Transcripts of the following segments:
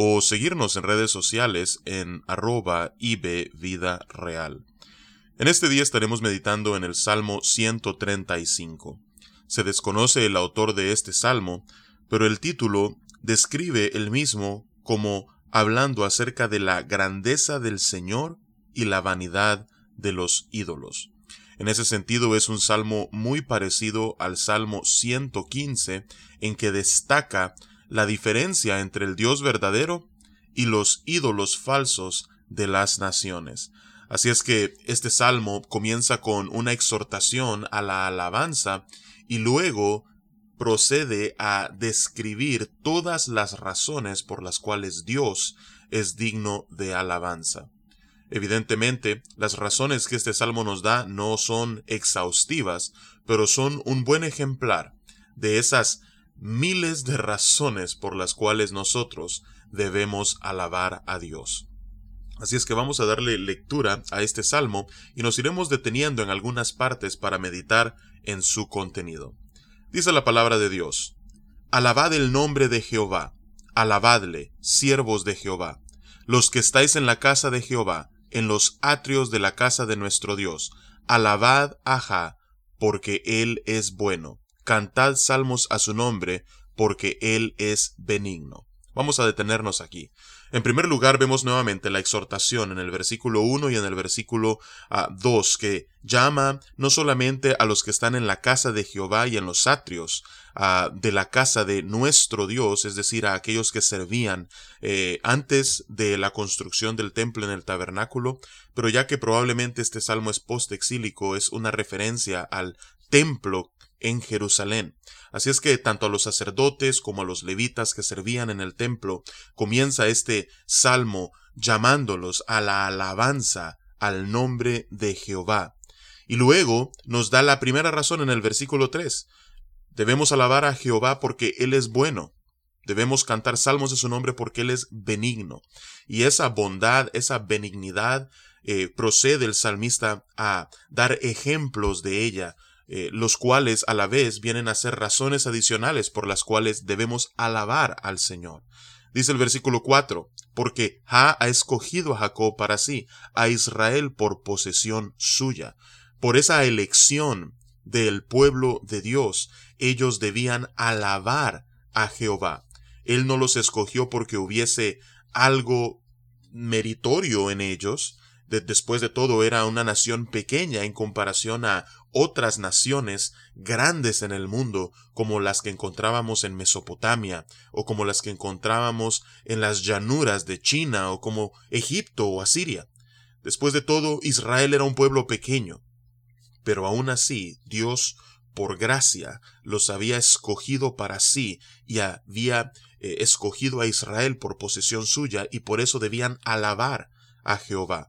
o seguirnos en redes sociales en arroba Vida Real. En este día estaremos meditando en el Salmo 135. Se desconoce el autor de este salmo, pero el título describe el mismo como hablando acerca de la grandeza del Señor y la vanidad de los ídolos. En ese sentido es un salmo muy parecido al Salmo 115 en que destaca la diferencia entre el Dios verdadero y los ídolos falsos de las naciones. Así es que este salmo comienza con una exhortación a la alabanza y luego procede a describir todas las razones por las cuales Dios es digno de alabanza. Evidentemente, las razones que este salmo nos da no son exhaustivas, pero son un buen ejemplar de esas miles de razones por las cuales nosotros debemos alabar a Dios. Así es que vamos a darle lectura a este salmo y nos iremos deteniendo en algunas partes para meditar en su contenido. Dice la palabra de Dios, Alabad el nombre de Jehová, alabadle, siervos de Jehová, los que estáis en la casa de Jehová, en los atrios de la casa de nuestro Dios, alabad a Jah, porque él es bueno, cantad salmos a su nombre, porque Él es benigno. Vamos a detenernos aquí. En primer lugar, vemos nuevamente la exhortación en el versículo 1 y en el versículo 2, ah, que llama no solamente a los que están en la casa de Jehová y en los atrios ah, de la casa de nuestro Dios, es decir, a aquellos que servían eh, antes de la construcción del templo en el tabernáculo, pero ya que probablemente este salmo es post-exílico, es una referencia al templo en Jerusalén. Así es que tanto a los sacerdotes como a los levitas que servían en el templo comienza este salmo llamándolos a la alabanza al nombre de Jehová. Y luego nos da la primera razón en el versículo 3. Debemos alabar a Jehová porque Él es bueno. Debemos cantar salmos de su nombre porque Él es benigno. Y esa bondad, esa benignidad, eh, procede el salmista a dar ejemplos de ella eh, los cuales a la vez vienen a ser razones adicionales por las cuales debemos alabar al Señor. Dice el versículo 4, porque Ja ha escogido a Jacob para sí, a Israel por posesión suya. Por esa elección del pueblo de Dios, ellos debían alabar a Jehová. Él no los escogió porque hubiese algo meritorio en ellos, después de todo era una nación pequeña en comparación a otras naciones grandes en el mundo como las que encontrábamos en Mesopotamia o como las que encontrábamos en las llanuras de China o como Egipto o Asiria. Después de todo, Israel era un pueblo pequeño, pero aún así Dios por gracia los había escogido para sí y había eh, escogido a Israel por posesión suya y por eso debían alabar a Jehová.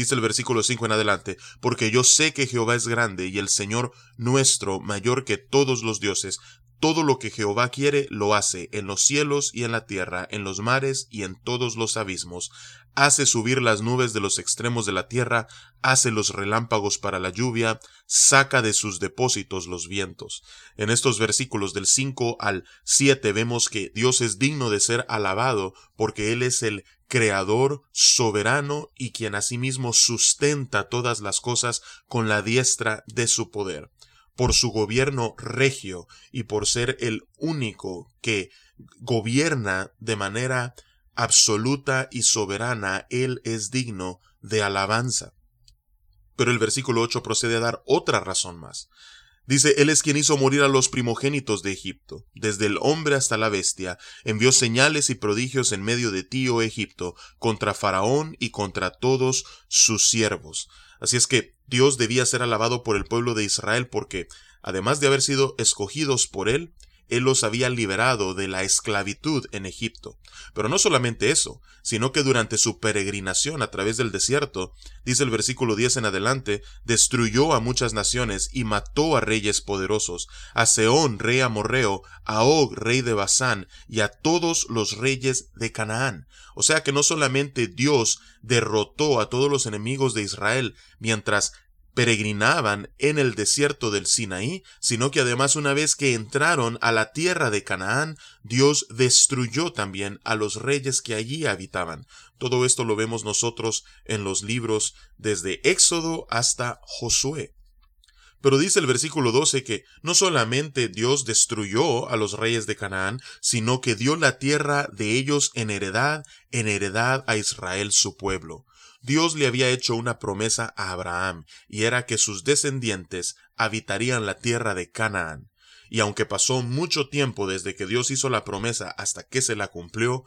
Dice el versículo 5 en adelante, porque yo sé que Jehová es grande y el Señor nuestro mayor que todos los dioses. Todo lo que Jehová quiere lo hace en los cielos y en la tierra, en los mares y en todos los abismos. Hace subir las nubes de los extremos de la tierra, hace los relámpagos para la lluvia, saca de sus depósitos los vientos. En estos versículos del 5 al 7 vemos que Dios es digno de ser alabado porque Él es el creador, soberano y quien asimismo sustenta todas las cosas con la diestra de su poder. Por su gobierno regio y por ser el único que gobierna de manera absoluta y soberana, Él es digno de alabanza. Pero el versículo 8 procede a dar otra razón más. Dice, Él es quien hizo morir a los primogénitos de Egipto, desde el hombre hasta la bestia, envió señales y prodigios en medio de ti, oh Egipto, contra Faraón y contra todos sus siervos. Así es que Dios debía ser alabado por el pueblo de Israel porque, además de haber sido escogidos por Él, Él los había liberado de la esclavitud en Egipto. Pero no solamente eso, sino que durante su peregrinación a través del desierto, dice el versículo 10 en adelante, destruyó a muchas naciones y mató a reyes poderosos, a Seón, rey amorreo, a Og, rey de Basán, y a todos los reyes de Canaán. O sea que no solamente Dios derrotó a todos los enemigos de Israel, mientras peregrinaban en el desierto del Sinaí, sino que además una vez que entraron a la tierra de Canaán, Dios destruyó también a los reyes que allí habitaban. Todo esto lo vemos nosotros en los libros desde Éxodo hasta Josué. Pero dice el versículo 12 que no solamente Dios destruyó a los reyes de Canaán, sino que dio la tierra de ellos en heredad, en heredad a Israel su pueblo. Dios le había hecho una promesa a Abraham, y era que sus descendientes habitarían la tierra de Canaán. Y aunque pasó mucho tiempo desde que Dios hizo la promesa hasta que se la cumplió,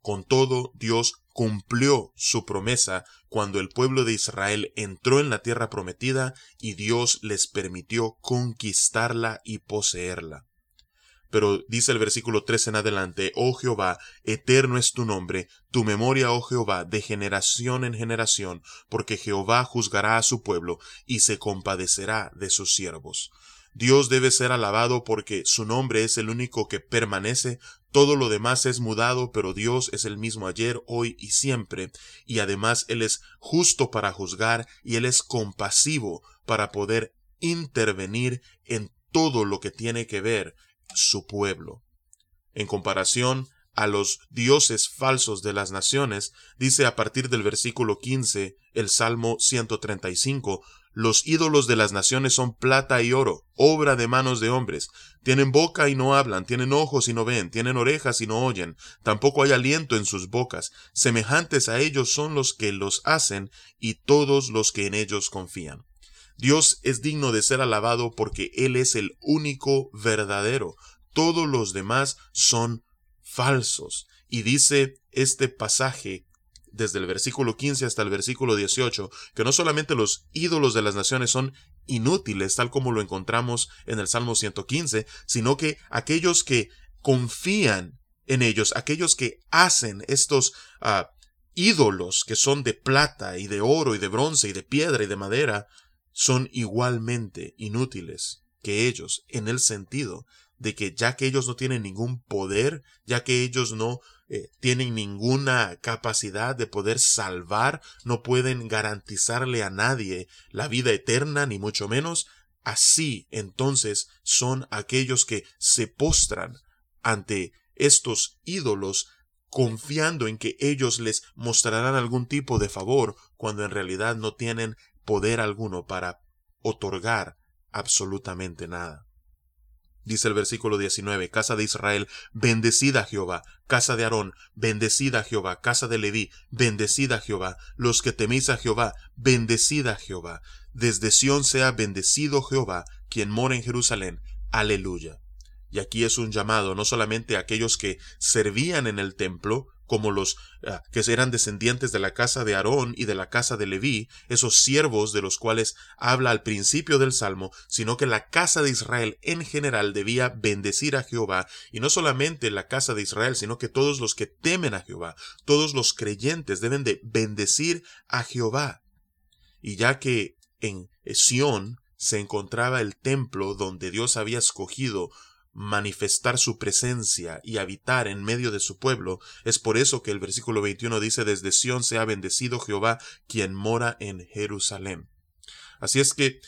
con todo Dios cumplió su promesa cuando el pueblo de Israel entró en la tierra prometida y Dios les permitió conquistarla y poseerla. Pero dice el versículo 3 en adelante, Oh Jehová, eterno es tu nombre, tu memoria, oh Jehová, de generación en generación, porque Jehová juzgará a su pueblo y se compadecerá de sus siervos. Dios debe ser alabado porque su nombre es el único que permanece, todo lo demás es mudado, pero Dios es el mismo ayer, hoy y siempre, y además Él es justo para juzgar y Él es compasivo para poder intervenir en todo lo que tiene que ver su pueblo. En comparación a los dioses falsos de las naciones, dice a partir del versículo 15 el Salmo 135, los ídolos de las naciones son plata y oro, obra de manos de hombres. Tienen boca y no hablan, tienen ojos y no ven, tienen orejas y no oyen, tampoco hay aliento en sus bocas. Semejantes a ellos son los que los hacen y todos los que en ellos confían. Dios es digno de ser alabado porque Él es el único verdadero. Todos los demás son falsos. Y dice este pasaje desde el versículo 15 hasta el versículo 18, que no solamente los ídolos de las naciones son inútiles, tal como lo encontramos en el Salmo 115, sino que aquellos que confían en ellos, aquellos que hacen estos ah, ídolos que son de plata y de oro y de bronce y de piedra y de madera, son igualmente inútiles que ellos, en el sentido de que ya que ellos no tienen ningún poder, ya que ellos no eh, tienen ninguna capacidad de poder salvar, no pueden garantizarle a nadie la vida eterna, ni mucho menos, así entonces son aquellos que se postran ante estos ídolos confiando en que ellos les mostrarán algún tipo de favor cuando en realidad no tienen poder alguno para otorgar absolutamente nada. Dice el versículo 19, Casa de Israel, bendecida Jehová, casa de Aarón, bendecida Jehová, casa de Leví, bendecida Jehová, los que teméis a Jehová, bendecida Jehová, desde Sión sea bendecido Jehová, quien mora en Jerusalén, aleluya. Y aquí es un llamado no solamente a aquellos que servían en el templo, como los ah, que eran descendientes de la casa de Aarón y de la casa de Leví, esos siervos de los cuales habla al principio del Salmo, sino que la casa de Israel en general debía bendecir a Jehová, y no solamente la casa de Israel, sino que todos los que temen a Jehová, todos los creyentes deben de bendecir a Jehová. Y ya que en Sión se encontraba el templo donde Dios había escogido manifestar su presencia y habitar en medio de su pueblo. Es por eso que el versículo 21 dice, desde Sión se ha bendecido Jehová, quien mora en Jerusalén. Así es que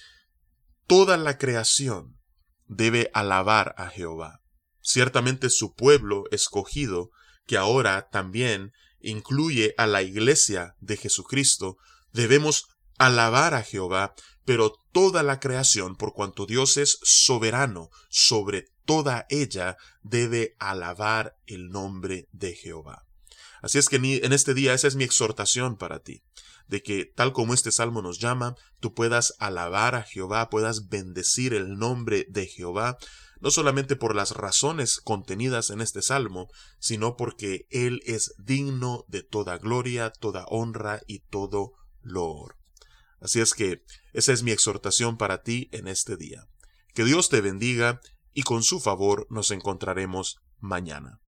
toda la creación debe alabar a Jehová. Ciertamente su pueblo escogido, que ahora también incluye a la iglesia de Jesucristo, debemos alabar a Jehová, pero toda la creación, por cuanto Dios es soberano sobre toda ella debe alabar el nombre de Jehová. Así es que en este día esa es mi exhortación para ti, de que tal como este salmo nos llama, tú puedas alabar a Jehová, puedas bendecir el nombre de Jehová, no solamente por las razones contenidas en este salmo, sino porque Él es digno de toda gloria, toda honra y todo loor. Así es que esa es mi exhortación para ti en este día. Que Dios te bendiga y con su favor nos encontraremos mañana.